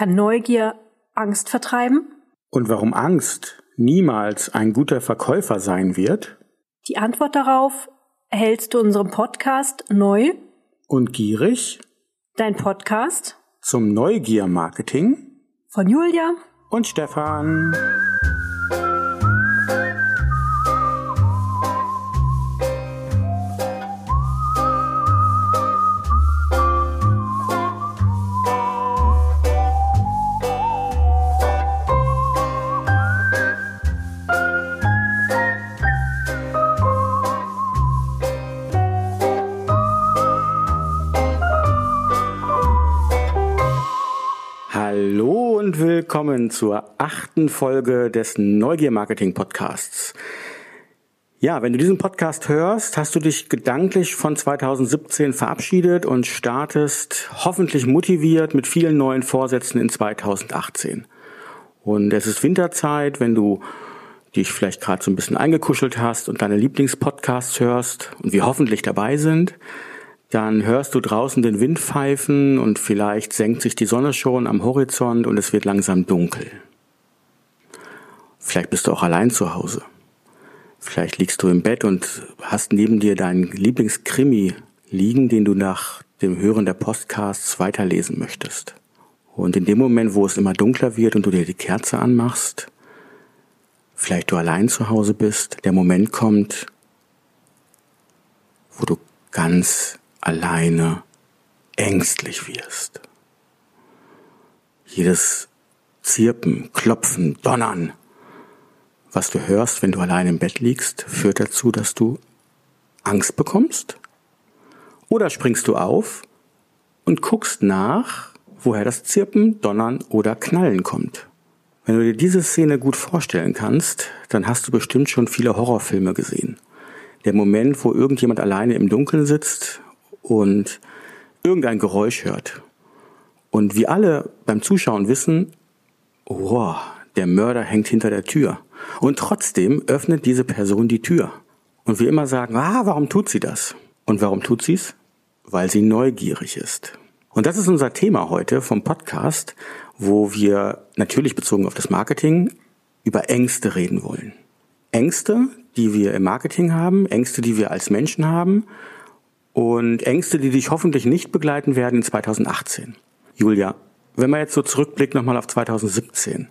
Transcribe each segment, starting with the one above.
Kann Neugier Angst vertreiben? Und warum Angst niemals ein guter Verkäufer sein wird? Die Antwort darauf erhältst du unserem Podcast Neu und Gierig, dein Podcast zum Neugier-Marketing von Julia und Stefan. Willkommen zur achten Folge des Neugier Marketing Podcasts. Ja, wenn du diesen Podcast hörst, hast du dich gedanklich von 2017 verabschiedet und startest hoffentlich motiviert mit vielen neuen Vorsätzen in 2018. Und es ist Winterzeit, wenn du dich vielleicht gerade so ein bisschen eingekuschelt hast und deine Lieblingspodcasts hörst und wir hoffentlich dabei sind, dann hörst du draußen den Wind pfeifen und vielleicht senkt sich die Sonne schon am Horizont und es wird langsam dunkel. Vielleicht bist du auch allein zu Hause. Vielleicht liegst du im Bett und hast neben dir deinen Lieblingskrimi liegen, den du nach dem Hören der Podcasts weiterlesen möchtest. Und in dem Moment, wo es immer dunkler wird und du dir die Kerze anmachst, vielleicht du allein zu Hause bist, der Moment kommt, wo du ganz alleine ängstlich wirst. Jedes Zirpen, Klopfen, Donnern, was du hörst, wenn du allein im Bett liegst, führt dazu, dass du Angst bekommst? Oder springst du auf und guckst nach, woher das Zirpen, Donnern oder Knallen kommt? Wenn du dir diese Szene gut vorstellen kannst, dann hast du bestimmt schon viele Horrorfilme gesehen. Der Moment, wo irgendjemand alleine im Dunkeln sitzt und irgendein Geräusch hört. Und wir alle beim Zuschauen wissen, wow, der Mörder hängt hinter der Tür. Und trotzdem öffnet diese Person die Tür. Und wir immer sagen, ah, warum tut sie das? Und warum tut sie es? Weil sie neugierig ist. Und das ist unser Thema heute vom Podcast, wo wir natürlich bezogen auf das Marketing über Ängste reden wollen. Ängste, die wir im Marketing haben, Ängste, die wir als Menschen haben und Ängste, die dich hoffentlich nicht begleiten werden in 2018. Julia, wenn man jetzt so zurückblickt nochmal auf 2017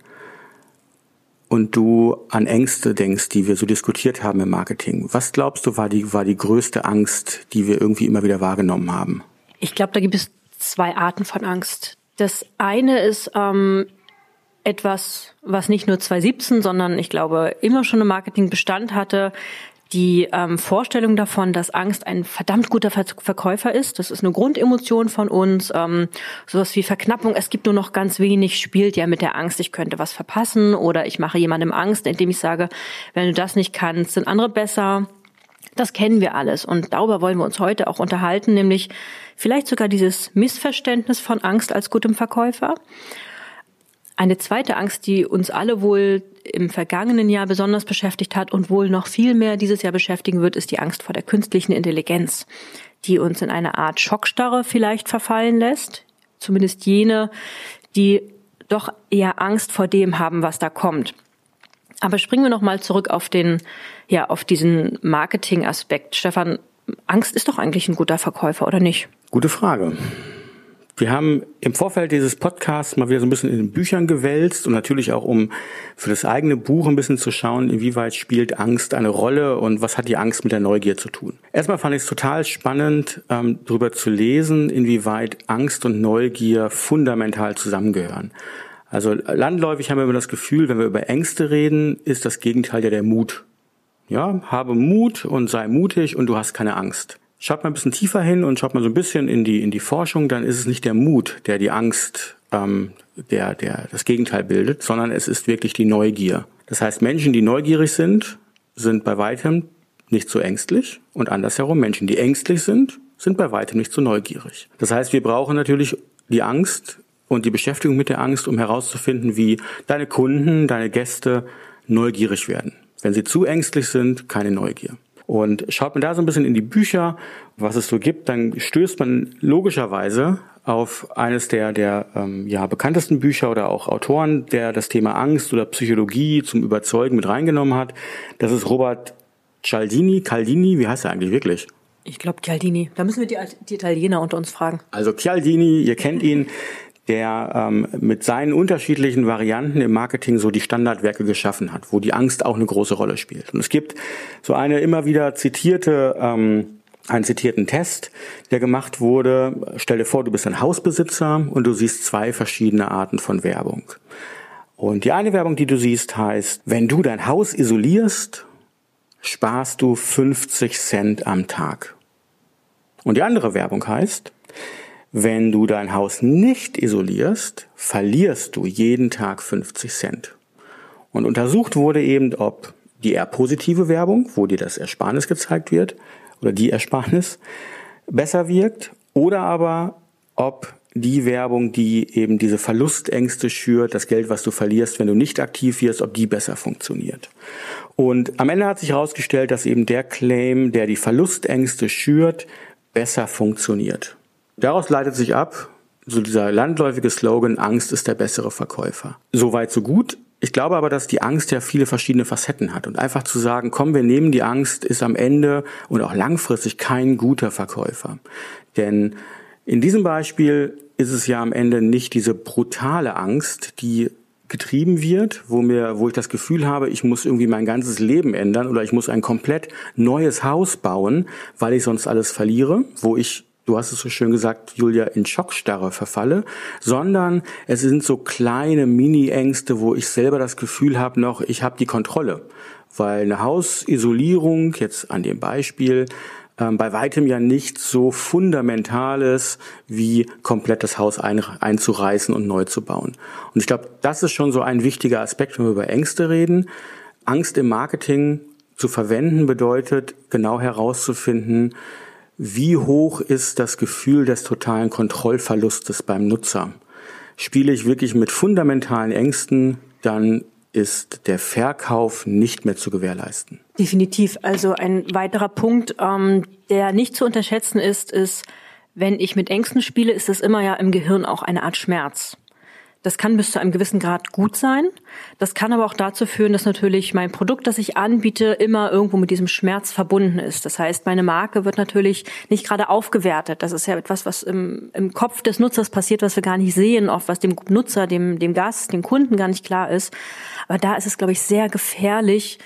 und du an Ängste denkst, die wir so diskutiert haben im Marketing, was glaubst du war die, war die größte Angst, die wir irgendwie immer wieder wahrgenommen haben? Ich glaube, da gibt es zwei Arten von Angst. Das eine ist ähm, etwas, was nicht nur 2017, sondern ich glaube immer schon im Marketing Bestand hatte, die ähm, Vorstellung davon, dass Angst ein verdammt guter Verkäufer ist. Das ist eine Grundemotion von uns. Ähm, sowas wie Verknappung, es gibt nur noch ganz wenig, spielt ja mit der Angst, ich könnte was verpassen oder ich mache jemandem Angst, indem ich sage, wenn du das nicht kannst, sind andere besser. Das kennen wir alles und darüber wollen wir uns heute auch unterhalten, nämlich vielleicht sogar dieses Missverständnis von Angst als gutem Verkäufer. Eine zweite Angst, die uns alle wohl im vergangenen Jahr besonders beschäftigt hat und wohl noch viel mehr dieses Jahr beschäftigen wird, ist die Angst vor der künstlichen Intelligenz, die uns in eine Art Schockstarre vielleicht verfallen lässt. Zumindest jene, die doch eher Angst vor dem haben, was da kommt. Aber springen wir noch mal zurück auf den, ja, auf diesen Marketing-Aspekt. Stefan, Angst ist doch eigentlich ein guter Verkäufer, oder nicht? Gute Frage. Wir haben im Vorfeld dieses Podcasts mal wieder so ein bisschen in den Büchern gewälzt und natürlich auch, um für das eigene Buch ein bisschen zu schauen, inwieweit spielt Angst eine Rolle und was hat die Angst mit der Neugier zu tun. Erstmal fand ich es total spannend, ähm, darüber zu lesen, inwieweit Angst und Neugier fundamental zusammengehören. Also landläufig haben wir immer das Gefühl, wenn wir über Ängste reden, ist das Gegenteil ja der Mut. Ja, habe Mut und sei mutig und du hast keine Angst. Schaut mal ein bisschen tiefer hin und schaut mal so ein bisschen in die, in die Forschung, dann ist es nicht der Mut, der die Angst, ähm, der, der das Gegenteil bildet, sondern es ist wirklich die Neugier. Das heißt, Menschen, die neugierig sind, sind bei weitem nicht so ängstlich und andersherum, Menschen, die ängstlich sind, sind bei weitem nicht so neugierig. Das heißt, wir brauchen natürlich die Angst und die Beschäftigung mit der Angst, um herauszufinden, wie deine Kunden, deine Gäste neugierig werden. Wenn sie zu ängstlich sind, keine Neugier. Und schaut man da so ein bisschen in die Bücher, was es so gibt, dann stößt man logischerweise auf eines der, der ähm, ja, bekanntesten Bücher oder auch Autoren, der das Thema Angst oder Psychologie zum Überzeugen mit reingenommen hat. Das ist Robert Cialdini, Caldini, wie heißt er eigentlich wirklich? Ich glaube Cialdini. Da müssen wir die, die, Italiener unter uns fragen. Also Cialdini, ihr kennt ihn, der ähm, mit seinen unterschiedlichen Varianten im Marketing so die Standardwerke geschaffen hat, wo die Angst auch eine große Rolle spielt. Und es gibt so eine immer wieder zitierte ähm, einen zitierten Test, der gemacht wurde. Stell dir vor, du bist ein Hausbesitzer und du siehst zwei verschiedene Arten von Werbung. Und die eine Werbung, die du siehst, heißt, wenn du dein Haus isolierst, sparst du 50 Cent am Tag. Und die andere Werbung heißt, wenn du dein Haus nicht isolierst, verlierst du jeden Tag 50 Cent. Und untersucht wurde eben, ob die eher positive Werbung, wo dir das Ersparnis gezeigt wird, oder die Ersparnis besser wirkt oder aber ob die Werbung, die eben diese Verlustängste schürt, das Geld, was du verlierst, wenn du nicht aktiv wirst, ob die besser funktioniert. Und am Ende hat sich herausgestellt, dass eben der Claim, der die Verlustängste schürt, besser funktioniert. Daraus leitet sich ab, so dieser landläufige Slogan, Angst ist der bessere Verkäufer. Soweit so gut. Ich glaube aber, dass die Angst ja viele verschiedene Facetten hat und einfach zu sagen, komm, wir nehmen die Angst, ist am Ende und auch langfristig kein guter Verkäufer. Denn in diesem Beispiel ist es ja am Ende nicht diese brutale Angst, die getrieben wird, wo mir, wo ich das Gefühl habe, ich muss irgendwie mein ganzes Leben ändern oder ich muss ein komplett neues Haus bauen, weil ich sonst alles verliere, wo ich du hast es so schön gesagt, Julia, in Schockstarre verfalle, sondern es sind so kleine Mini-Ängste, wo ich selber das Gefühl habe noch, ich habe die Kontrolle. Weil eine Hausisolierung, jetzt an dem Beispiel, ähm, bei weitem ja nicht so fundamentales wie komplett das Haus ein, einzureißen und neu zu bauen. Und ich glaube, das ist schon so ein wichtiger Aspekt, wenn wir über Ängste reden. Angst im Marketing zu verwenden bedeutet, genau herauszufinden, wie hoch ist das Gefühl des totalen Kontrollverlustes beim Nutzer? Spiele ich wirklich mit fundamentalen Ängsten, dann ist der Verkauf nicht mehr zu gewährleisten. Definitiv. Also ein weiterer Punkt, ähm, der nicht zu unterschätzen ist, ist, wenn ich mit Ängsten spiele, ist es immer ja im Gehirn auch eine Art Schmerz. Das kann bis zu einem gewissen Grad gut sein. Das kann aber auch dazu führen, dass natürlich mein Produkt, das ich anbiete, immer irgendwo mit diesem Schmerz verbunden ist. Das heißt, meine Marke wird natürlich nicht gerade aufgewertet. Das ist ja etwas, was im, im Kopf des Nutzers passiert, was wir gar nicht sehen, oft was dem Nutzer, dem, dem Gast, dem Kunden gar nicht klar ist. Aber da ist es, glaube ich, sehr gefährlich,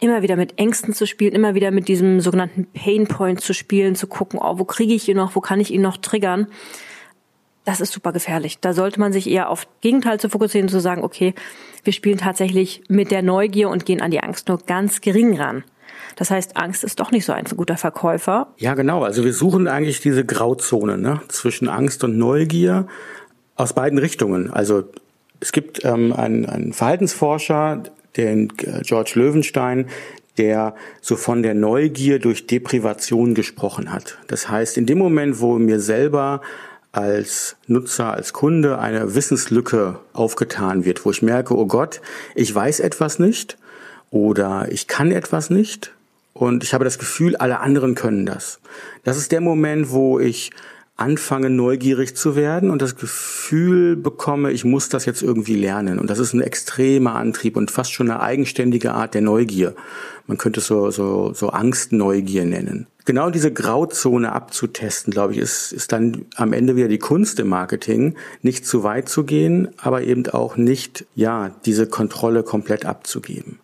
immer wieder mit Ängsten zu spielen, immer wieder mit diesem sogenannten Painpoint zu spielen, zu gucken, oh, wo kriege ich ihn noch, wo kann ich ihn noch triggern das ist super gefährlich. Da sollte man sich eher auf Gegenteil zu fokussieren, zu sagen, okay, wir spielen tatsächlich mit der Neugier und gehen an die Angst nur ganz gering ran. Das heißt, Angst ist doch nicht so ein guter Verkäufer. Ja, genau. Also wir suchen eigentlich diese Grauzone ne? zwischen Angst und Neugier aus beiden Richtungen. Also es gibt ähm, einen, einen Verhaltensforscher, den äh, George Löwenstein, der so von der Neugier durch Deprivation gesprochen hat. Das heißt, in dem Moment, wo mir selber als Nutzer, als Kunde eine Wissenslücke aufgetan wird, wo ich merke, oh Gott, ich weiß etwas nicht oder ich kann etwas nicht und ich habe das Gefühl, alle anderen können das. Das ist der Moment, wo ich anfange, neugierig zu werden und das Gefühl bekomme, ich muss das jetzt irgendwie lernen. Und das ist ein extremer Antrieb und fast schon eine eigenständige Art der Neugier. Man könnte es so, so, so Angstneugier nennen. Genau diese Grauzone abzutesten, glaube ich, ist, ist dann am Ende wieder die Kunst im Marketing, nicht zu weit zu gehen, aber eben auch nicht, ja, diese Kontrolle komplett abzugeben.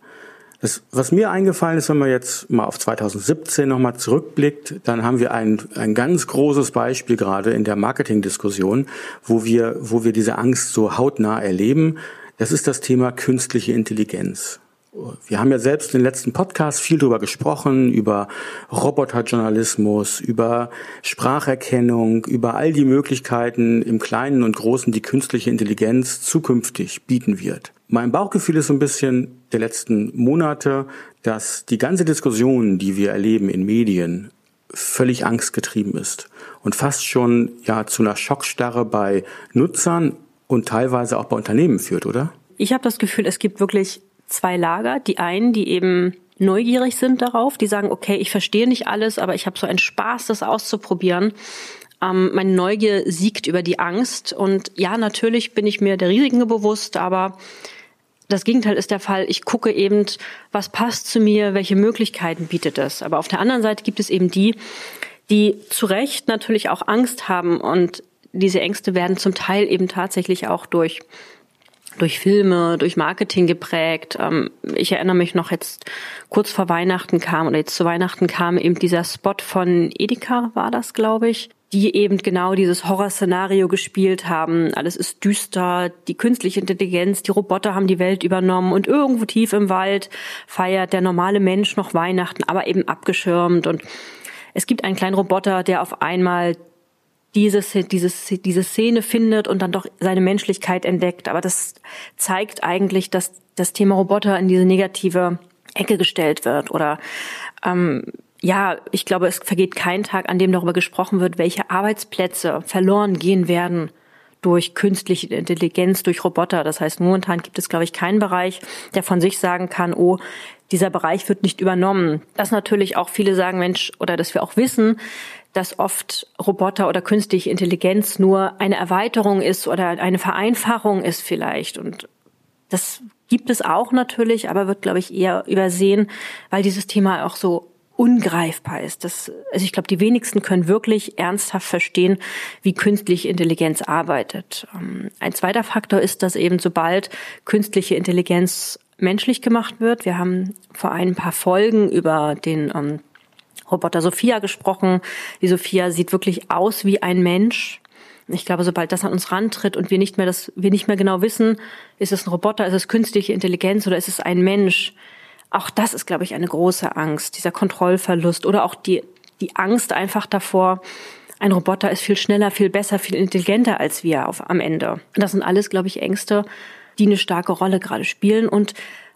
Das, was mir eingefallen ist, wenn man jetzt mal auf 2017 nochmal zurückblickt, dann haben wir ein, ein ganz großes Beispiel gerade in der Marketingdiskussion, wo wir, wo wir diese Angst so hautnah erleben. Das ist das Thema künstliche Intelligenz. Wir haben ja selbst in den letzten Podcasts viel darüber gesprochen, über Roboterjournalismus, über Spracherkennung, über all die Möglichkeiten im Kleinen und Großen, die künstliche Intelligenz zukünftig bieten wird. Mein Bauchgefühl ist so ein bisschen der letzten Monate, dass die ganze Diskussion, die wir erleben in Medien, völlig angstgetrieben ist und fast schon ja zu einer Schockstarre bei Nutzern und teilweise auch bei Unternehmen führt, oder? Ich habe das Gefühl, es gibt wirklich zwei Lager. Die einen, die eben neugierig sind darauf, die sagen, okay, ich verstehe nicht alles, aber ich habe so einen Spaß, das auszuprobieren. Ähm, meine Neugier siegt über die Angst. Und ja, natürlich bin ich mir der Risiken bewusst, aber das Gegenteil ist der Fall. Ich gucke eben, was passt zu mir, welche Möglichkeiten bietet es. Aber auf der anderen Seite gibt es eben die, die zu Recht natürlich auch Angst haben und diese Ängste werden zum Teil eben tatsächlich auch durch durch Filme, durch Marketing geprägt. Ähm, ich erinnere mich noch jetzt kurz vor Weihnachten kam oder jetzt zu Weihnachten kam eben dieser Spot von Edeka war das, glaube ich, die eben genau dieses Horrorszenario gespielt haben. Alles ist düster, die künstliche Intelligenz, die Roboter haben die Welt übernommen und irgendwo tief im Wald feiert der normale Mensch noch Weihnachten, aber eben abgeschirmt und es gibt einen kleinen Roboter, der auf einmal diese, dieses, diese Szene findet und dann doch seine Menschlichkeit entdeckt. Aber das zeigt eigentlich, dass das Thema Roboter in diese negative Ecke gestellt wird. Oder ähm, ja, ich glaube, es vergeht kein Tag, an dem darüber gesprochen wird, welche Arbeitsplätze verloren gehen werden durch künstliche Intelligenz, durch Roboter. Das heißt, momentan gibt es, glaube ich, keinen Bereich, der von sich sagen kann, oh, dieser Bereich wird nicht übernommen. Dass natürlich auch viele sagen, Mensch, oder dass wir auch wissen, dass oft Roboter oder künstliche Intelligenz nur eine Erweiterung ist oder eine Vereinfachung ist vielleicht. Und das gibt es auch natürlich, aber wird, glaube ich, eher übersehen, weil dieses Thema auch so ungreifbar ist. Das, also ich glaube, die wenigsten können wirklich ernsthaft verstehen, wie künstliche Intelligenz arbeitet. Ähm, ein zweiter Faktor ist, dass eben sobald künstliche Intelligenz menschlich gemacht wird, wir haben vor ein paar Folgen über den ähm, Roboter Sophia gesprochen. Die Sophia sieht wirklich aus wie ein Mensch. Ich glaube, sobald das an uns rantritt und wir nicht mehr das, wir nicht mehr genau wissen, ist es ein Roboter, ist es künstliche Intelligenz oder ist es ein Mensch, auch das ist, glaube ich, eine große Angst, dieser Kontrollverlust oder auch die, die Angst einfach davor, ein Roboter ist viel schneller, viel besser, viel intelligenter als wir auf, am Ende. Das sind alles, glaube ich, Ängste, die eine starke Rolle gerade spielen und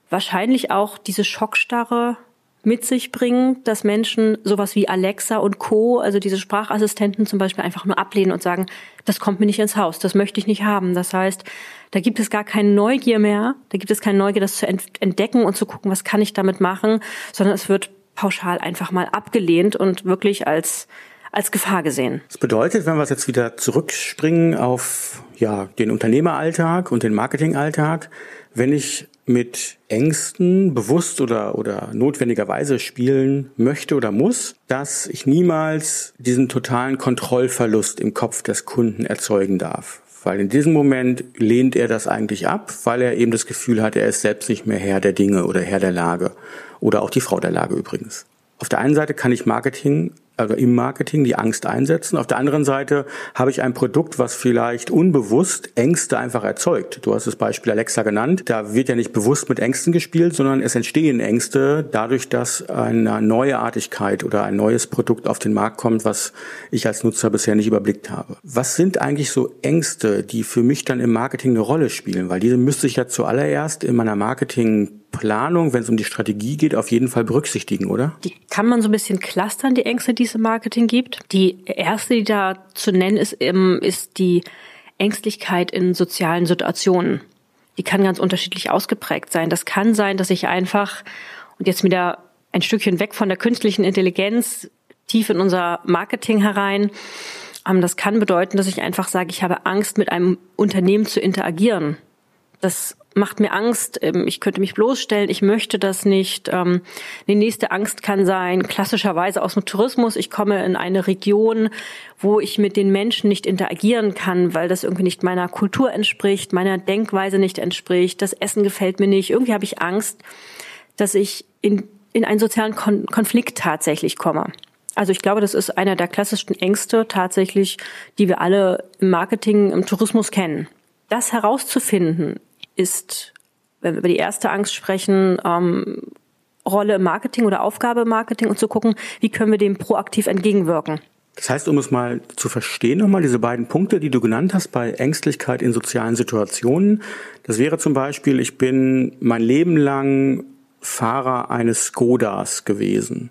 wahrscheinlich auch diese Schockstarre mit sich bringen, dass Menschen sowas wie Alexa und Co., also diese Sprachassistenten zum Beispiel einfach nur ablehnen und sagen, das kommt mir nicht ins Haus, das möchte ich nicht haben. Das heißt, da gibt es gar keine Neugier mehr, da gibt es keine Neugier, das zu entdecken und zu gucken, was kann ich damit machen, sondern es wird pauschal einfach mal abgelehnt und wirklich als als Gefahr gesehen. Das bedeutet, wenn wir jetzt wieder zurückspringen auf ja, den Unternehmeralltag und den Marketingalltag, wenn ich mit Ängsten bewusst oder, oder notwendigerweise spielen möchte oder muss, dass ich niemals diesen totalen Kontrollverlust im Kopf des Kunden erzeugen darf. Weil in diesem Moment lehnt er das eigentlich ab, weil er eben das Gefühl hat, er ist selbst nicht mehr Herr der Dinge oder Herr der Lage. Oder auch die Frau der Lage übrigens. Auf der einen Seite kann ich Marketing also im Marketing die Angst einsetzen. Auf der anderen Seite habe ich ein Produkt, was vielleicht unbewusst Ängste einfach erzeugt. Du hast das Beispiel Alexa genannt. Da wird ja nicht bewusst mit Ängsten gespielt, sondern es entstehen Ängste dadurch, dass eine neue Artigkeit oder ein neues Produkt auf den Markt kommt, was ich als Nutzer bisher nicht überblickt habe. Was sind eigentlich so Ängste, die für mich dann im Marketing eine Rolle spielen? Weil diese müsste ich ja zuallererst in meiner Marketing Planung, wenn es um die Strategie geht, auf jeden Fall berücksichtigen, oder? Die kann man so ein bisschen clustern, die Ängste, die im Marketing gibt. Die erste, die da zu nennen ist, ist die Ängstlichkeit in sozialen Situationen. Die kann ganz unterschiedlich ausgeprägt sein. Das kann sein, dass ich einfach, und jetzt wieder ein Stückchen weg von der künstlichen Intelligenz, tief in unser Marketing herein, ähm, das kann bedeuten, dass ich einfach sage, ich habe Angst, mit einem Unternehmen zu interagieren. Das macht mir Angst, ähm, ich könnte mich bloßstellen, ich möchte das nicht. Ähm, die nächste Angst kann sein, klassischerweise aus dem Tourismus, ich komme in eine Region, wo ich mit den Menschen nicht interagieren kann, weil das irgendwie nicht meiner Kultur entspricht, meiner Denkweise nicht entspricht, das Essen gefällt mir nicht. Irgendwie habe ich Angst, dass ich in, in einen sozialen Kon Konflikt tatsächlich komme. Also ich glaube, das ist einer der klassischsten Ängste tatsächlich, die wir alle im Marketing, im Tourismus kennen. Das herauszufinden, ist, wenn wir über die erste Angst sprechen, ähm, Rolle im Marketing oder Aufgabe im Marketing und zu gucken, wie können wir dem proaktiv entgegenwirken. Das heißt, um es mal zu verstehen, nochmal diese beiden Punkte, die du genannt hast bei Ängstlichkeit in sozialen Situationen. Das wäre zum Beispiel, ich bin mein Leben lang Fahrer eines Skodas gewesen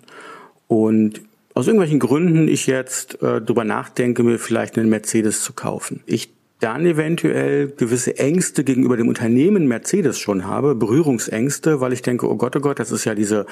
und aus irgendwelchen Gründen ich jetzt äh, darüber nachdenke, mir vielleicht einen Mercedes zu kaufen. Ich dann eventuell gewisse Ängste gegenüber dem Unternehmen Mercedes schon habe, Berührungsängste, weil ich denke, oh Gott, oh Gott, das ist ja diese,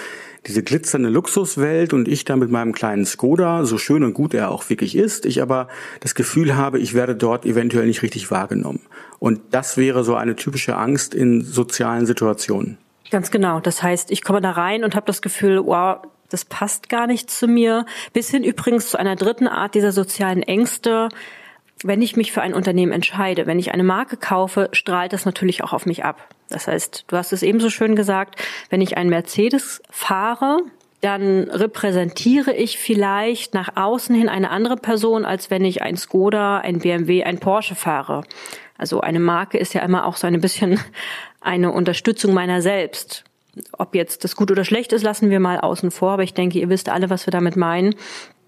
diese glitzernde Luxuswelt und ich da mit meinem kleinen Skoda, so schön und gut er auch wirklich ist, ich aber das Gefühl habe, ich werde dort eventuell nicht richtig wahrgenommen. Und das wäre so eine typische Angst in sozialen Situationen. Ganz genau. Das heißt, ich komme da rein und habe das Gefühl, wow, das passt gar nicht zu mir. Bis hin übrigens zu einer dritten Art dieser sozialen Ängste, wenn ich mich für ein Unternehmen entscheide, wenn ich eine Marke kaufe, strahlt das natürlich auch auf mich ab. Das heißt, du hast es ebenso schön gesagt, wenn ich einen Mercedes fahre, dann repräsentiere ich vielleicht nach außen hin eine andere Person, als wenn ich ein Skoda, ein BMW, ein Porsche fahre. Also eine Marke ist ja immer auch so ein bisschen eine Unterstützung meiner selbst. Ob jetzt das gut oder schlecht ist, lassen wir mal außen vor, aber ich denke, ihr wisst alle, was wir damit meinen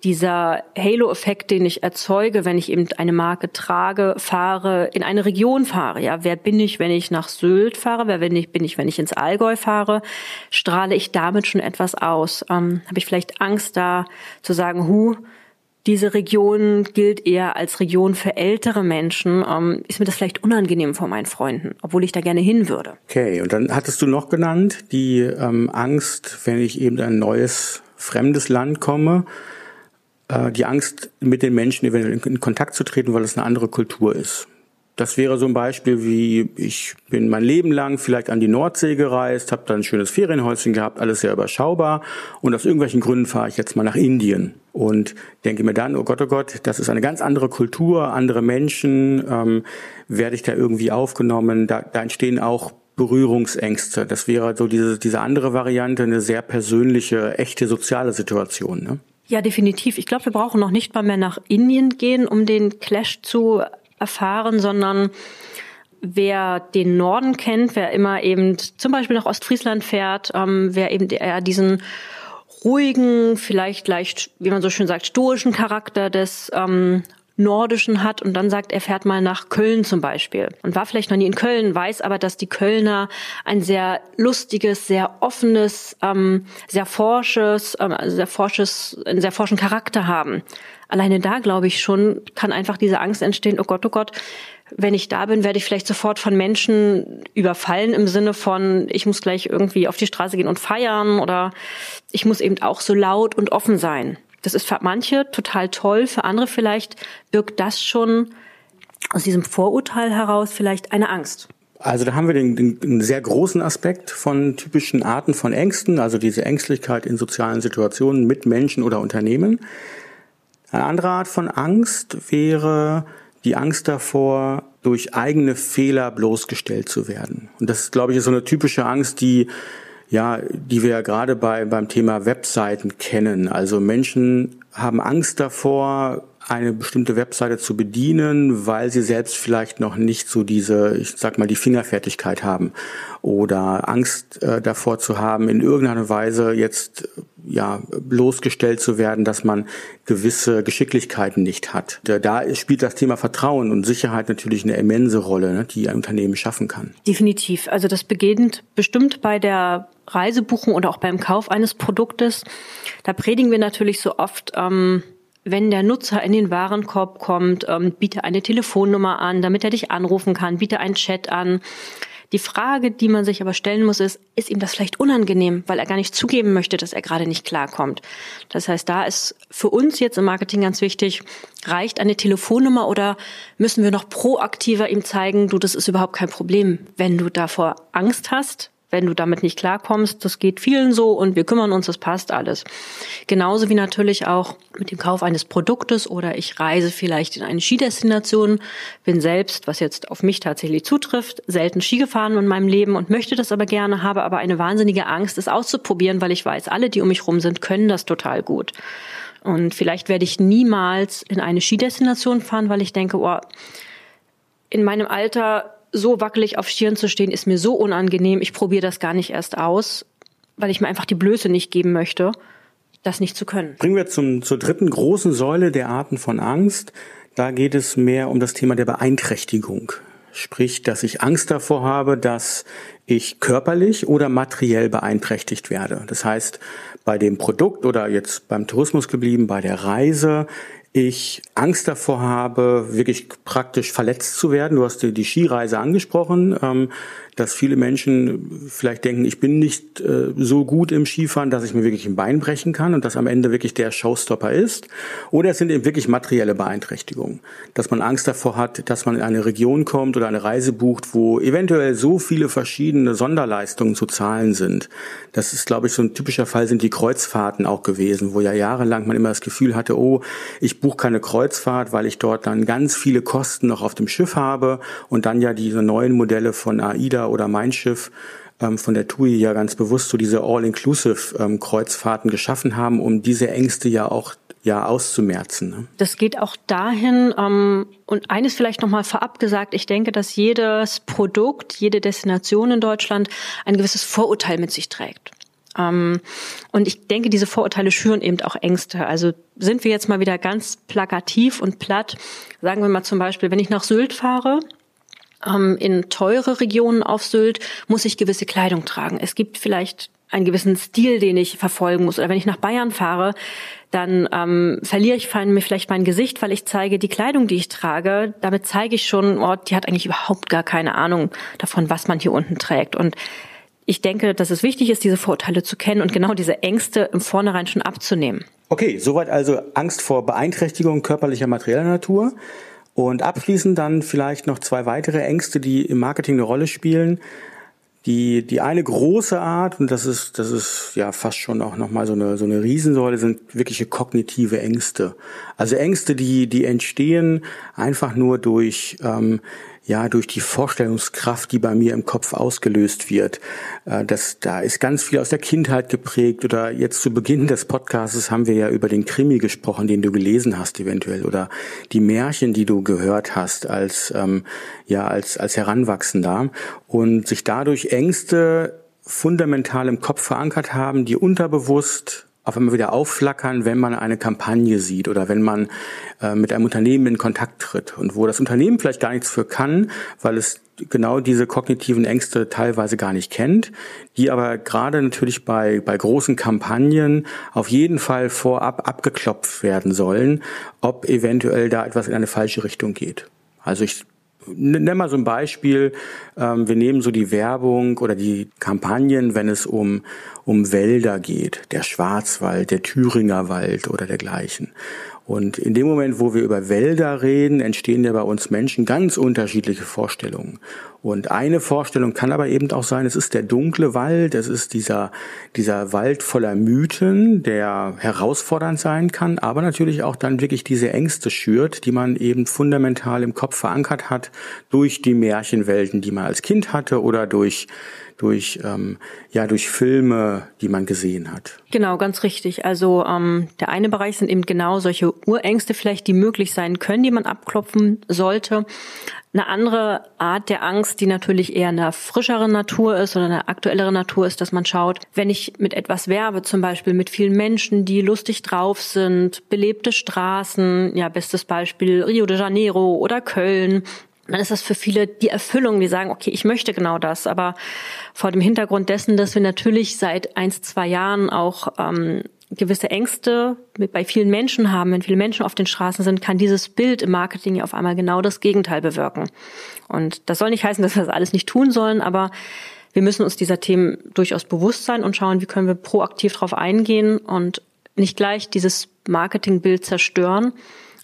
dieser Halo-Effekt, den ich erzeuge, wenn ich eben eine Marke trage, fahre, in eine Region fahre. Ja, wer bin ich, wenn ich nach Sylt fahre? Wer bin ich, bin ich, wenn ich ins Allgäu fahre? Strahle ich damit schon etwas aus? Ähm, Habe ich vielleicht Angst da zu sagen, hu, diese Region gilt eher als Region für ältere Menschen. Ähm, ist mir das vielleicht unangenehm vor meinen Freunden, obwohl ich da gerne hin würde. Okay, und dann hattest du noch genannt die ähm, Angst, wenn ich eben ein neues, fremdes Land komme die Angst, mit den Menschen eventuell in Kontakt zu treten, weil es eine andere Kultur ist. Das wäre so ein Beispiel wie, ich bin mein Leben lang vielleicht an die Nordsee gereist, habe da ein schönes Ferienhäuschen gehabt, alles sehr überschaubar und aus irgendwelchen Gründen fahre ich jetzt mal nach Indien und denke mir dann, oh Gott, oh Gott, das ist eine ganz andere Kultur, andere Menschen, ähm, werde ich da irgendwie aufgenommen, da, da entstehen auch Berührungsängste. Das wäre so diese, diese andere Variante, eine sehr persönliche, echte soziale Situation. Ne? Ja, definitiv. Ich glaube, wir brauchen noch nicht mal mehr nach Indien gehen, um den Clash zu erfahren, sondern wer den Norden kennt, wer immer eben zum Beispiel nach Ostfriesland fährt, ähm, wer eben eher diesen ruhigen, vielleicht leicht, wie man so schön sagt, stoischen Charakter des ähm, Nordischen hat und dann sagt, er fährt mal nach Köln zum Beispiel und war vielleicht noch nie in Köln, weiß aber, dass die Kölner ein sehr lustiges, sehr offenes, ähm, sehr forsches, ähm, also sehr forsches, einen sehr forschen Charakter haben. Alleine da, glaube ich schon, kann einfach diese Angst entstehen, oh Gott, oh Gott, wenn ich da bin, werde ich vielleicht sofort von Menschen überfallen im Sinne von, ich muss gleich irgendwie auf die Straße gehen und feiern oder ich muss eben auch so laut und offen sein. Das ist für manche total toll, für andere vielleicht birgt das schon aus diesem Vorurteil heraus vielleicht eine Angst. Also da haben wir den, den, den sehr großen Aspekt von typischen Arten von Ängsten, also diese Ängstlichkeit in sozialen Situationen mit Menschen oder Unternehmen. Eine andere Art von Angst wäre die Angst davor, durch eigene Fehler bloßgestellt zu werden. Und das, glaube ich, ist so eine typische Angst, die ja, die wir ja gerade bei, beim Thema Webseiten kennen. Also Menschen haben Angst davor, eine bestimmte Webseite zu bedienen, weil sie selbst vielleicht noch nicht so diese, ich sag mal, die Fingerfertigkeit haben oder Angst äh, davor zu haben, in irgendeiner Weise jetzt ja bloßgestellt zu werden, dass man gewisse Geschicklichkeiten nicht hat. Da spielt das Thema Vertrauen und Sicherheit natürlich eine immense Rolle, ne, die ein Unternehmen schaffen kann. Definitiv. Also das beginnt bestimmt bei der Reisebuchung oder auch beim Kauf eines Produktes. Da predigen wir natürlich so oft, ähm, wenn der Nutzer in den Warenkorb kommt, ähm, biete eine Telefonnummer an, damit er dich anrufen kann, biete einen Chat an. Die Frage, die man sich aber stellen muss, ist, ist ihm das vielleicht unangenehm, weil er gar nicht zugeben möchte, dass er gerade nicht klarkommt. Das heißt, da ist für uns jetzt im Marketing ganz wichtig, reicht eine Telefonnummer oder müssen wir noch proaktiver ihm zeigen, du, das ist überhaupt kein Problem. Wenn du davor Angst hast, wenn du damit nicht klarkommst, das geht vielen so und wir kümmern uns, das passt alles. Genauso wie natürlich auch mit dem Kauf eines Produktes oder ich reise vielleicht in eine Skidestination, bin selbst, was jetzt auf mich tatsächlich zutrifft, selten Ski gefahren in meinem Leben und möchte das aber gerne, habe aber eine wahnsinnige Angst, es auszuprobieren, weil ich weiß, alle, die um mich rum sind, können das total gut. Und vielleicht werde ich niemals in eine Skidestination fahren, weil ich denke, oh, in meinem Alter so wackelig auf Stirn zu stehen, ist mir so unangenehm. Ich probiere das gar nicht erst aus, weil ich mir einfach die Blöße nicht geben möchte, das nicht zu können. Bringen wir zum, zur dritten großen Säule der Arten von Angst. Da geht es mehr um das Thema der Beeinträchtigung. Sprich, dass ich Angst davor habe, dass ich körperlich oder materiell beeinträchtigt werde. Das heißt, bei dem Produkt oder jetzt beim Tourismus geblieben, bei der Reise ich Angst davor habe, wirklich praktisch verletzt zu werden. Du hast die Skireise angesprochen. Ähm, dass viele Menschen vielleicht denken, ich bin nicht äh, so gut im Skifahren, dass ich mir wirklich ein Bein brechen kann und das am Ende wirklich der Showstopper ist. Oder es sind eben wirklich materielle Beeinträchtigungen, dass man Angst davor hat, dass man in eine Region kommt oder eine Reise bucht, wo eventuell so viele verschiedene Sonderleistungen zu zahlen sind. Das ist, glaube ich, so ein typischer Fall sind die Kreuzfahrten auch gewesen, wo ja jahrelang man immer das Gefühl hatte, oh, ich buche keine Kreuzfahrt, weil ich dort dann ganz viele Kosten noch auf dem Schiff habe und dann ja diese neuen Modelle von AIDA oder Mein Schiff ähm, von der TUI ja ganz bewusst so diese All-Inclusive-Kreuzfahrten ähm, geschaffen haben, um diese Ängste ja auch ja auszumerzen. Ne? Das geht auch dahin ähm, und eines vielleicht noch mal vorab gesagt: Ich denke, dass jedes Produkt, jede Destination in Deutschland ein gewisses Vorurteil mit sich trägt. Ähm, und ich denke, diese Vorurteile schüren eben auch Ängste. Also sind wir jetzt mal wieder ganz plakativ und platt. Sagen wir mal zum Beispiel, wenn ich nach Sylt fahre, in teure Regionen auf Sylt muss ich gewisse Kleidung tragen. Es gibt vielleicht einen gewissen Stil, den ich verfolgen muss. Oder wenn ich nach Bayern fahre, dann ähm, verliere ich vielleicht mein Gesicht, weil ich zeige die Kleidung, die ich trage. Damit zeige ich schon, oh, die hat eigentlich überhaupt gar keine Ahnung davon, was man hier unten trägt. Und ich denke, dass es wichtig ist, diese Vorurteile zu kennen und genau diese Ängste im Vornherein schon abzunehmen. Okay, soweit also Angst vor Beeinträchtigung körperlicher materieller Natur. Und abschließend dann vielleicht noch zwei weitere Ängste, die im Marketing eine Rolle spielen. Die, die eine große Art, und das ist, das ist ja fast schon auch nochmal so eine, so eine Riesensäule, sind wirkliche kognitive Ängste. Also Ängste, die, die entstehen einfach nur durch ähm, ja durch die Vorstellungskraft, die bei mir im Kopf ausgelöst wird. Äh, das, da ist ganz viel aus der Kindheit geprägt oder jetzt zu Beginn des Podcasts haben wir ja über den Krimi gesprochen, den du gelesen hast eventuell oder die Märchen, die du gehört hast als ähm, ja als als Heranwachsender und sich dadurch Ängste fundamental im Kopf verankert haben, die unterbewusst auf einmal wieder aufflackern, wenn man eine Kampagne sieht oder wenn man äh, mit einem Unternehmen in Kontakt tritt und wo das Unternehmen vielleicht gar nichts für kann, weil es genau diese kognitiven Ängste teilweise gar nicht kennt, die aber gerade natürlich bei, bei großen Kampagnen auf jeden Fall vorab abgeklopft werden sollen, ob eventuell da etwas in eine falsche Richtung geht. Also ich Nimm mal so ein Beispiel. Ähm, wir nehmen so die Werbung oder die Kampagnen, wenn es um, um Wälder geht, der Schwarzwald, der Thüringer Wald oder dergleichen. Und in dem Moment, wo wir über Wälder reden, entstehen ja bei uns Menschen ganz unterschiedliche Vorstellungen. Und eine Vorstellung kann aber eben auch sein, es ist der dunkle Wald, es ist dieser, dieser Wald voller Mythen, der herausfordernd sein kann, aber natürlich auch dann wirklich diese Ängste schürt, die man eben fundamental im Kopf verankert hat durch die Märchenwelten, die man als Kind hatte oder durch durch ähm, ja durch Filme, die man gesehen hat. Genau, ganz richtig. Also ähm, der eine Bereich sind eben genau solche Urängste vielleicht, die möglich sein können, die man abklopfen sollte. Eine andere Art der Angst, die natürlich eher eine frischere Natur ist oder eine aktuellere Natur ist, dass man schaut, wenn ich mit etwas werbe, zum Beispiel mit vielen Menschen, die lustig drauf sind, belebte Straßen, ja, bestes Beispiel Rio de Janeiro oder Köln, dann ist das für viele die Erfüllung, die sagen, okay, ich möchte genau das. Aber vor dem Hintergrund dessen, dass wir natürlich seit eins, zwei Jahren auch ähm, gewisse Ängste mit, bei vielen Menschen haben, wenn viele Menschen auf den Straßen sind, kann dieses Bild im Marketing ja auf einmal genau das Gegenteil bewirken. Und das soll nicht heißen, dass wir das alles nicht tun sollen, aber wir müssen uns dieser Themen durchaus bewusst sein und schauen, wie können wir proaktiv darauf eingehen und nicht gleich dieses Marketingbild zerstören,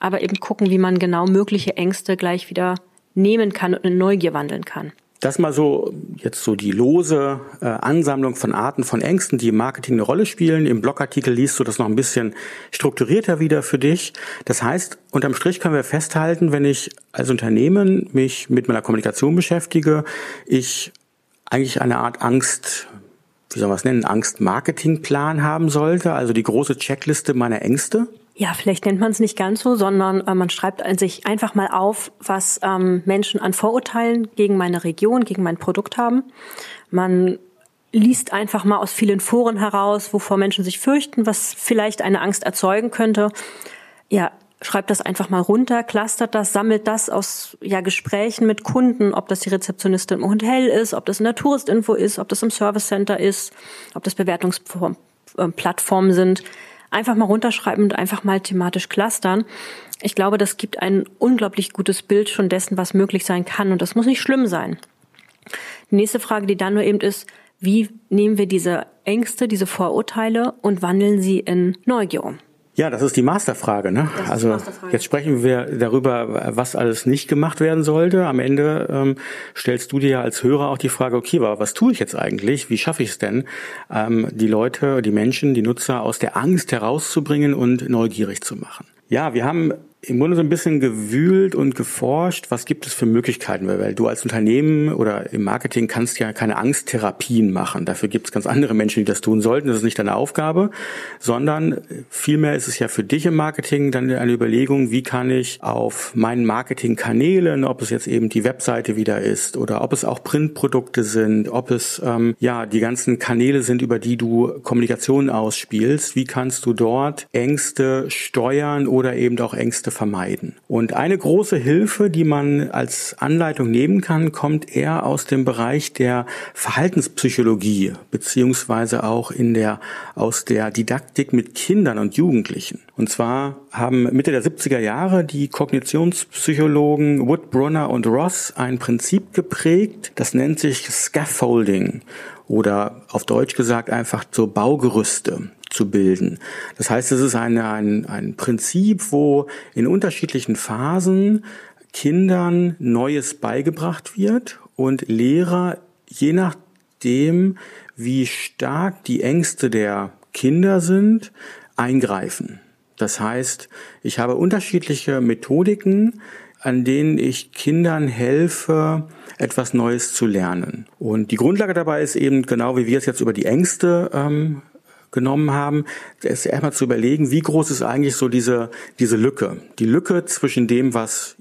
aber eben gucken, wie man genau mögliche Ängste gleich wieder nehmen kann und in Neugier wandeln kann. Das mal so jetzt so die lose äh, Ansammlung von Arten von Ängsten, die im Marketing eine Rolle spielen. Im Blogartikel liest du das noch ein bisschen strukturierter wieder für dich. Das heißt, unterm Strich können wir festhalten, wenn ich als Unternehmen mich mit meiner Kommunikation beschäftige, ich eigentlich eine Art Angst, wie soll man es nennen, Angst-Marketing-Plan haben sollte, also die große Checkliste meiner Ängste. Ja, vielleicht nennt man es nicht ganz so, sondern äh, man schreibt sich einfach mal auf, was ähm, Menschen an Vorurteilen gegen meine Region, gegen mein Produkt haben. Man liest einfach mal aus vielen Foren heraus, wovor Menschen sich fürchten, was vielleicht eine Angst erzeugen könnte. Ja, schreibt das einfach mal runter, clustert das, sammelt das aus ja, Gesprächen mit Kunden, ob das die Rezeptionistin im Hotel ist, ob das in der Touristinfo ist, ob das im Service Center ist, ob das Bewertungsplattformen sind einfach mal runterschreiben und einfach mal thematisch clustern. Ich glaube, das gibt ein unglaublich gutes Bild schon dessen, was möglich sein kann. Und das muss nicht schlimm sein. Die nächste Frage, die dann nur eben ist, wie nehmen wir diese Ängste, diese Vorurteile und wandeln sie in Neugier um? Ja, das ist die Masterfrage. Ne? also Masterfrage. jetzt sprechen wir darüber, was alles nicht gemacht werden sollte. Am Ende ähm, stellst du dir ja als Hörer auch die Frage, okay, aber was tue ich jetzt eigentlich? Wie schaffe ich es denn, ähm, die Leute, die Menschen, die Nutzer aus der Angst herauszubringen und neugierig zu machen? Ja, wir haben im Grunde so ein bisschen gewühlt und geforscht, was gibt es für Möglichkeiten, weil du als Unternehmen oder im Marketing kannst ja keine Angsttherapien machen. Dafür gibt es ganz andere Menschen, die das tun sollten. Das ist nicht deine Aufgabe, sondern vielmehr ist es ja für dich im Marketing dann eine Überlegung, wie kann ich auf meinen Marketingkanälen, ob es jetzt eben die Webseite wieder ist oder ob es auch Printprodukte sind, ob es ähm, ja die ganzen Kanäle sind, über die du Kommunikation ausspielst, wie kannst du dort Ängste steuern oder eben auch Ängste Ängste vermeiden. Und eine große Hilfe, die man als Anleitung nehmen kann, kommt eher aus dem Bereich der Verhaltenspsychologie, beziehungsweise auch in der, aus der Didaktik mit Kindern und Jugendlichen. Und zwar haben Mitte der 70er Jahre die Kognitionspsychologen Wood, Brunner und Ross ein Prinzip geprägt, das nennt sich Scaffolding oder auf Deutsch gesagt einfach so Baugerüste zu bilden. Das heißt, es ist eine, ein, ein Prinzip, wo in unterschiedlichen Phasen Kindern Neues beigebracht wird und Lehrer, je nachdem, wie stark die Ängste der Kinder sind, eingreifen. Das heißt, ich habe unterschiedliche Methodiken, an denen ich Kindern helfe, etwas Neues zu lernen. Und die Grundlage dabei ist eben genau, wie wir es jetzt über die Ängste ähm, genommen haben, ist erstmal zu überlegen, wie groß ist eigentlich so diese, diese Lücke. Die Lücke zwischen dem, was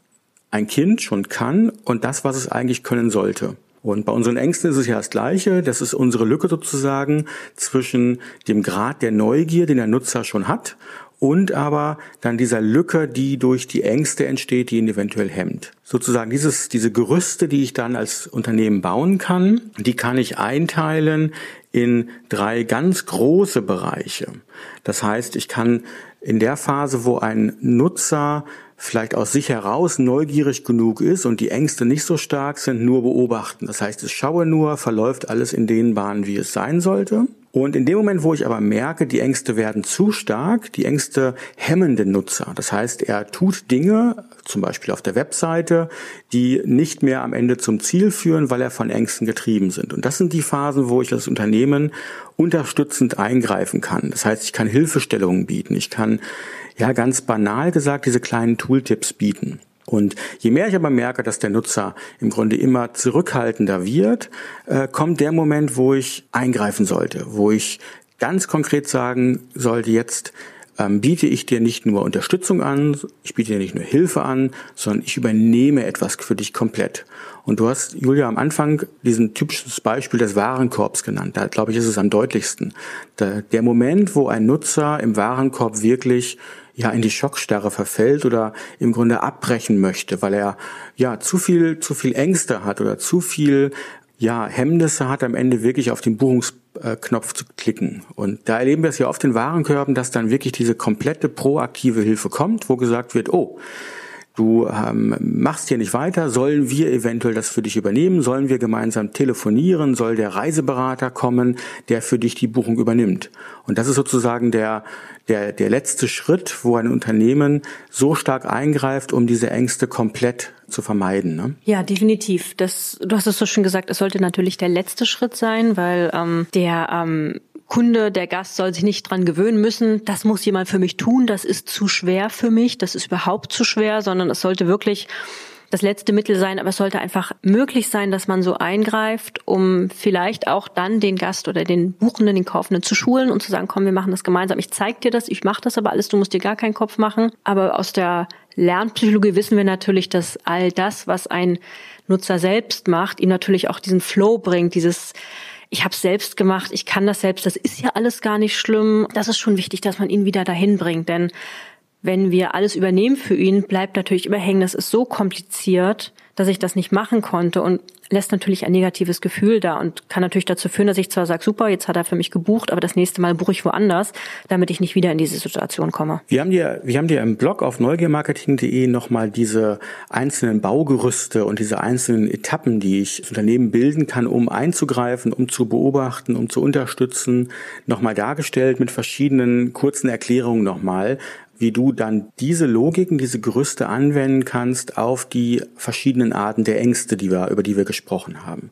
ein Kind schon kann und das, was es eigentlich können sollte. Und bei unseren Ängsten ist es ja das Gleiche. Das ist unsere Lücke sozusagen zwischen dem Grad der Neugier, den der Nutzer schon hat, und aber dann dieser Lücke, die durch die Ängste entsteht, die ihn eventuell hemmt. Sozusagen dieses, diese Gerüste, die ich dann als Unternehmen bauen kann, die kann ich einteilen in drei ganz große Bereiche. Das heißt, ich kann in der Phase, wo ein Nutzer vielleicht aus sich heraus neugierig genug ist und die Ängste nicht so stark sind, nur beobachten. Das heißt, ich schaue nur, verläuft alles in den Bahnen, wie es sein sollte. Und in dem Moment, wo ich aber merke, die Ängste werden zu stark, die Ängste hemmen den Nutzer. Das heißt, er tut Dinge, zum Beispiel auf der Webseite, die nicht mehr am Ende zum Ziel führen, weil er von Ängsten getrieben sind. Und das sind die Phasen, wo ich als Unternehmen unterstützend eingreifen kann. Das heißt, ich kann Hilfestellungen bieten. Ich kann, ja, ganz banal gesagt, diese kleinen Tooltips bieten. Und je mehr ich aber merke, dass der Nutzer im Grunde immer zurückhaltender wird, äh, kommt der Moment, wo ich eingreifen sollte, wo ich ganz konkret sagen sollte, jetzt ähm, biete ich dir nicht nur Unterstützung an, ich biete dir nicht nur Hilfe an, sondern ich übernehme etwas für dich komplett. Und du hast, Julia, am Anfang diesen typisches Beispiel des Warenkorbs genannt. Da, glaube ich, ist es am deutlichsten. Der, der Moment, wo ein Nutzer im Warenkorb wirklich ja in die Schockstarre verfällt oder im Grunde abbrechen möchte, weil er ja zu viel zu viel Ängste hat oder zu viel ja Hemmnisse hat am Ende wirklich auf den Buchungsknopf zu klicken. Und da erleben wir es ja oft in Warenkörben, dass dann wirklich diese komplette proaktive Hilfe kommt, wo gesagt wird, oh, du ähm, machst hier nicht weiter, sollen wir eventuell das für dich übernehmen, sollen wir gemeinsam telefonieren, soll der Reiseberater kommen, der für dich die Buchung übernimmt. Und das ist sozusagen der, der, der letzte Schritt, wo ein Unternehmen so stark eingreift, um diese Ängste komplett zu vermeiden. Ne? Ja, definitiv. Das, du hast es so schon gesagt, es sollte natürlich der letzte Schritt sein, weil ähm, der ähm, Kunde, der Gast soll sich nicht dran gewöhnen müssen, das muss jemand für mich tun, das ist zu schwer für mich, das ist überhaupt zu schwer, sondern es sollte wirklich das letzte Mittel sein, aber es sollte einfach möglich sein, dass man so eingreift, um vielleicht auch dann den Gast oder den Buchenden, den Kaufenden zu schulen und zu sagen, komm, wir machen das gemeinsam. Ich zeig dir das, ich mache das aber alles, du musst dir gar keinen Kopf machen. Aber aus der Lernpsychologie wissen wir natürlich, dass all das, was ein Nutzer selbst macht, ihm natürlich auch diesen Flow bringt, dieses ich habe selbst gemacht, ich kann das selbst, das ist ja alles gar nicht schlimm. Das ist schon wichtig, dass man ihn wieder dahin bringt, denn wenn wir alles übernehmen für ihn, bleibt natürlich überhängen. Das ist so kompliziert, dass ich das nicht machen konnte und lässt natürlich ein negatives Gefühl da und kann natürlich dazu führen, dass ich zwar sage, super, jetzt hat er für mich gebucht, aber das nächste Mal buche ich woanders, damit ich nicht wieder in diese Situation komme. Wir haben dir, wir haben dir im Blog auf neugiermarketing.de nochmal diese einzelnen Baugerüste und diese einzelnen Etappen, die ich das Unternehmen bilden kann, um einzugreifen, um zu beobachten, um zu unterstützen, nochmal dargestellt mit verschiedenen kurzen Erklärungen nochmal, wie du dann diese Logiken, diese Gerüste anwenden kannst auf die verschiedenen Arten der Ängste, die wir, über die wir gesprochen haben.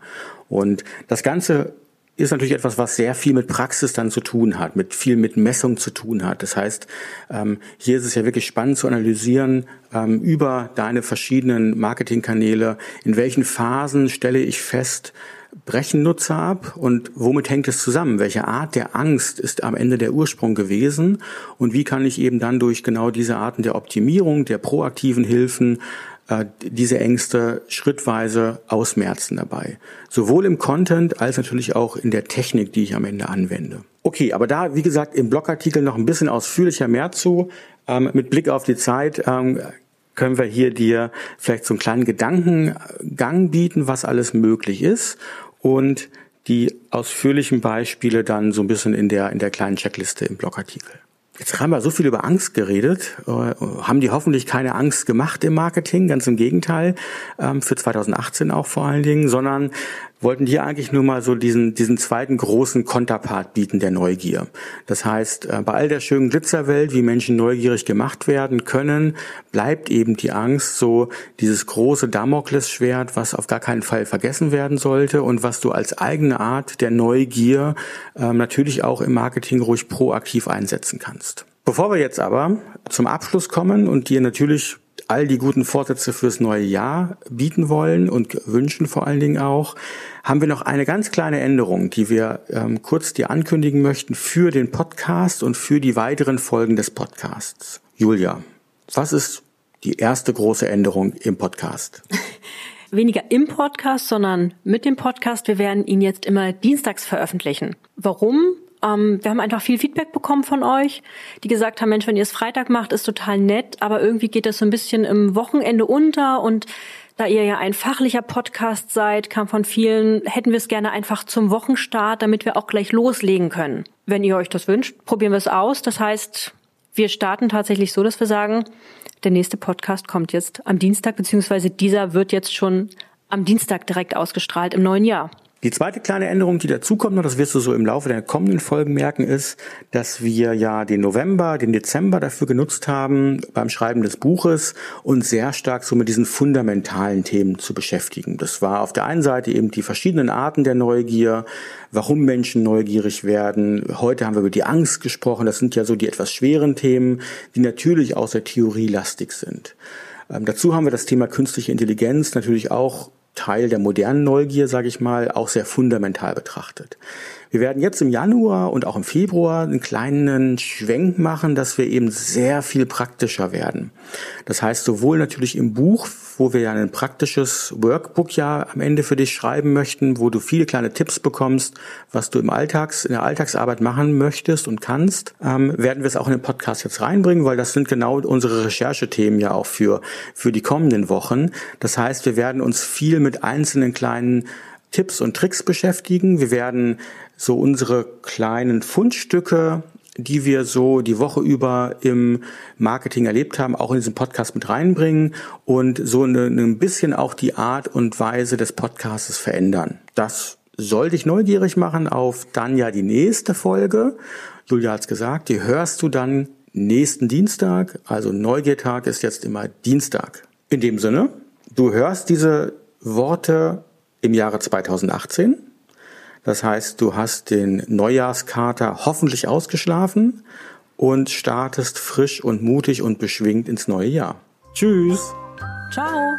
Und das Ganze ist natürlich etwas, was sehr viel mit Praxis dann zu tun hat, mit viel mit Messung zu tun hat. Das heißt, ähm, hier ist es ja wirklich spannend zu analysieren ähm, über deine verschiedenen Marketingkanäle, in welchen Phasen stelle ich fest, brechen Nutzer ab und womit hängt es zusammen? Welche Art der Angst ist am Ende der Ursprung gewesen und wie kann ich eben dann durch genau diese Arten der Optimierung, der proaktiven Hilfen äh, diese Ängste schrittweise ausmerzen dabei. Sowohl im Content als natürlich auch in der Technik, die ich am Ende anwende. Okay, aber da, wie gesagt, im Blogartikel noch ein bisschen ausführlicher mehr zu. Ähm, mit Blick auf die Zeit ähm, können wir hier dir vielleicht so einen kleinen Gedankengang bieten, was alles möglich ist und die ausführlichen Beispiele dann so ein bisschen in der, in der kleinen Checkliste im Blogartikel. Jetzt haben wir so viel über Angst geredet. Äh, haben die hoffentlich keine Angst gemacht im Marketing? Ganz im Gegenteil. Ähm, für 2018 auch vor allen Dingen, sondern wollten dir eigentlich nur mal so diesen, diesen zweiten großen Konterpart bieten der Neugier. Das heißt, äh, bei all der schönen Glitzerwelt, wie Menschen neugierig gemacht werden können, bleibt eben die Angst so dieses große Damoklesschwert, was auf gar keinen Fall vergessen werden sollte und was du als eigene Art der Neugier äh, natürlich auch im Marketing ruhig proaktiv einsetzen kannst. Bevor wir jetzt aber zum Abschluss kommen und dir natürlich all die guten Vorsätze fürs neue Jahr bieten wollen und wünschen vor allen Dingen auch, haben wir noch eine ganz kleine Änderung, die wir ähm, kurz dir ankündigen möchten für den Podcast und für die weiteren Folgen des Podcasts. Julia, was ist die erste große Änderung im Podcast? Weniger im Podcast, sondern mit dem Podcast. Wir werden ihn jetzt immer dienstags veröffentlichen. Warum? Ähm, wir haben einfach viel Feedback bekommen von euch, die gesagt haben, Mensch, wenn ihr es Freitag macht, ist total nett, aber irgendwie geht das so ein bisschen im Wochenende unter und da ihr ja ein fachlicher Podcast seid, kam von vielen, hätten wir es gerne einfach zum Wochenstart, damit wir auch gleich loslegen können. Wenn ihr euch das wünscht, probieren wir es aus. Das heißt, wir starten tatsächlich so, dass wir sagen, der nächste Podcast kommt jetzt am Dienstag, beziehungsweise dieser wird jetzt schon am Dienstag direkt ausgestrahlt im neuen Jahr. Die zweite kleine Änderung, die dazukommt, und das wirst du so im Laufe der kommenden Folgen merken, ist, dass wir ja den November, den Dezember dafür genutzt haben, beim Schreiben des Buches uns sehr stark so mit diesen fundamentalen Themen zu beschäftigen. Das war auf der einen Seite eben die verschiedenen Arten der Neugier, warum Menschen neugierig werden. Heute haben wir über die Angst gesprochen. Das sind ja so die etwas schweren Themen, die natürlich aus der Theorie lastig sind. Ähm, dazu haben wir das Thema künstliche Intelligenz natürlich auch Teil der modernen Neugier, sage ich mal, auch sehr fundamental betrachtet. Wir werden jetzt im Januar und auch im Februar einen kleinen Schwenk machen, dass wir eben sehr viel praktischer werden. Das heißt, sowohl natürlich im Buch, wo wir ja ein praktisches Workbook ja am Ende für dich schreiben möchten, wo du viele kleine Tipps bekommst, was du im Alltags, in der Alltagsarbeit machen möchtest und kannst, ähm, werden wir es auch in den Podcast jetzt reinbringen, weil das sind genau unsere Recherchethemen ja auch für, für die kommenden Wochen. Das heißt, wir werden uns viel mit einzelnen kleinen Tipps und Tricks beschäftigen. Wir werden so unsere kleinen Fundstücke, die wir so die Woche über im Marketing erlebt haben, auch in diesen Podcast mit reinbringen und so ein bisschen auch die Art und Weise des Podcasts verändern. Das soll dich neugierig machen auf dann ja die nächste Folge. Julia hat's gesagt, die hörst du dann nächsten Dienstag. Also Neugiertag ist jetzt immer Dienstag. In dem Sinne, du hörst diese Worte im Jahre 2018. Das heißt, du hast den Neujahrskater hoffentlich ausgeschlafen und startest frisch und mutig und beschwingt ins neue Jahr. Tschüss. Ciao.